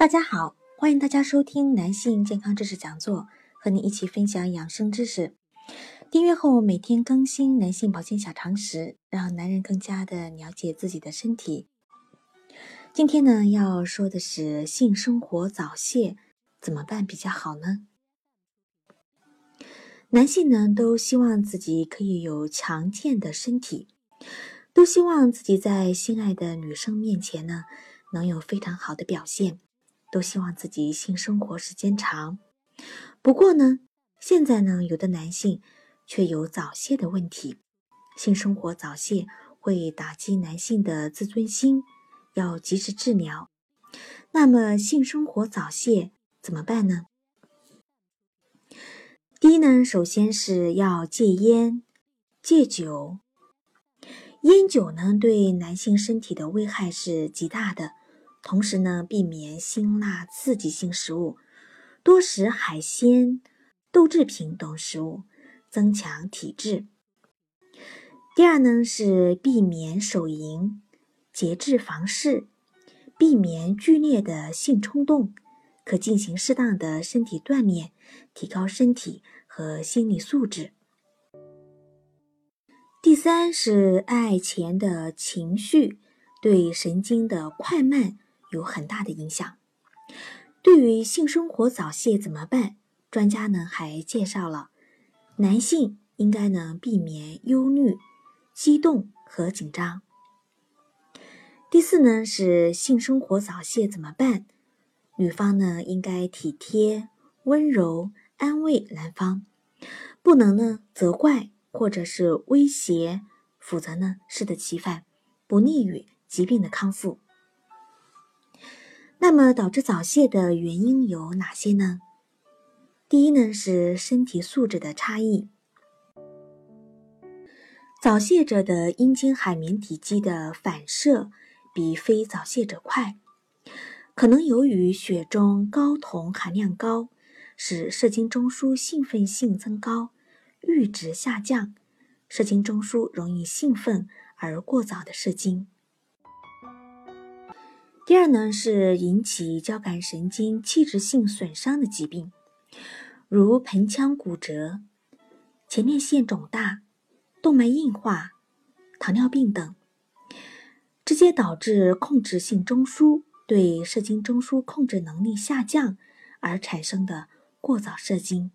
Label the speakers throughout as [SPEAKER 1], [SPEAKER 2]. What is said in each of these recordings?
[SPEAKER 1] 大家好，欢迎大家收听男性健康知识讲座，和你一起分享养生知识。订阅后每天更新男性保健小常识，让男人更加的了解自己的身体。今天呢，要说的是性生活早泄怎么办比较好呢？男性呢都希望自己可以有强健的身体，都希望自己在心爱的女生面前呢能有非常好的表现。都希望自己性生活时间长，不过呢，现在呢，有的男性却有早泄的问题，性生活早泄会打击男性的自尊心，要及时治疗。那么，性生活早泄怎么办呢？第一呢，首先是要戒烟、戒酒。烟酒呢，对男性身体的危害是极大的。同时呢，避免辛辣刺激性食物，多食海鲜、豆制品等食物，增强体质。第二呢，是避免手淫，节制房事，避免剧烈的性冲动，可进行适当的身体锻炼，提高身体和心理素质。第三是爱钱的情绪对神经的快慢。有很大的影响。对于性生活早泄怎么办？专家呢还介绍了，男性应该呢避免忧虑、激动和紧张。第四呢是性生活早泄怎么办？女方呢应该体贴、温柔、安慰男方，不能呢责怪或者是威胁，否则呢适得其反，不利于疾病的康复。那么导致早泄的原因有哪些呢？第一呢是身体素质的差异。早泄者的阴茎海绵体积的反射比非早泄者快，可能由于血中睾酮含量高，使射精中枢兴奋性增高，阈值下降，射精中枢容易兴奋而过早的射精。第二呢，是引起交感神经器质性损伤的疾病，如盆腔骨折、前列腺肿大、动脉硬化、糖尿病等，直接导致控制性中枢对射精中枢控制能力下降而产生的过早射精。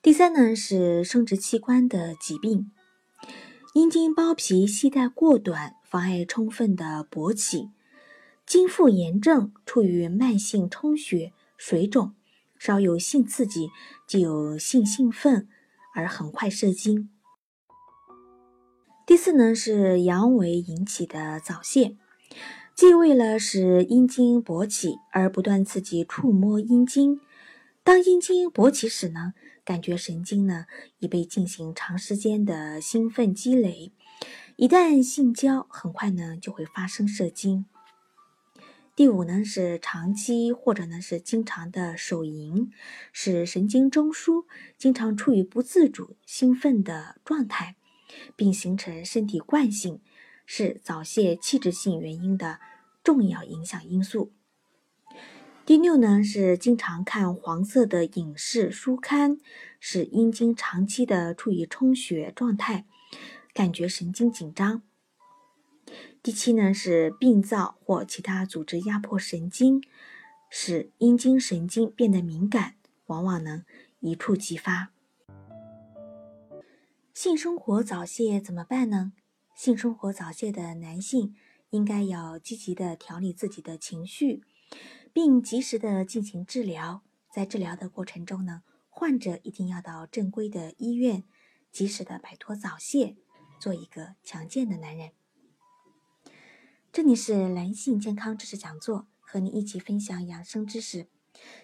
[SPEAKER 1] 第三呢，是生殖器官的疾病，阴茎包皮系带过短。妨碍充分的勃起，经腹炎症处于慢性充血、水肿，稍有性刺激就有性兴奋而很快射精。第四呢是阳痿引起的早泄，即为了使阴茎勃起而不断刺激触摸阴茎，当阴茎勃起时呢，感觉神经呢已被进行长时间的兴奋积累。一旦性交，很快呢就会发生射精。第五呢是长期或者呢是经常的手淫，使神经中枢经常处于不自主兴奋的状态，并形成身体惯性，是早泄器质性原因的重要影响因素。第六呢是经常看黄色的影视书刊，使阴茎长期的处于充血状态。感觉神经紧张。第七呢是病灶或其他组织压迫神经，使阴茎神经变得敏感，往往能一触即发。性生活早泄怎么办呢？性生活早泄的男性应该要积极的调理自己的情绪，并及时的进行治疗。在治疗的过程中呢，患者一定要到正规的医院，及时的摆脱早泄。做一个强健的男人。这里是男性健康知识讲座，和你一起分享养生知识。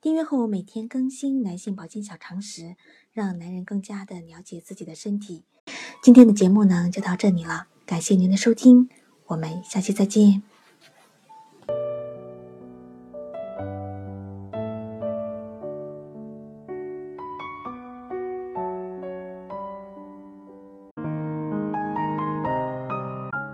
[SPEAKER 1] 订阅后每天更新男性保健小常识，让男人更加的了解自己的身体。今天的节目呢就到这里了，感谢您的收听，我们下期再见。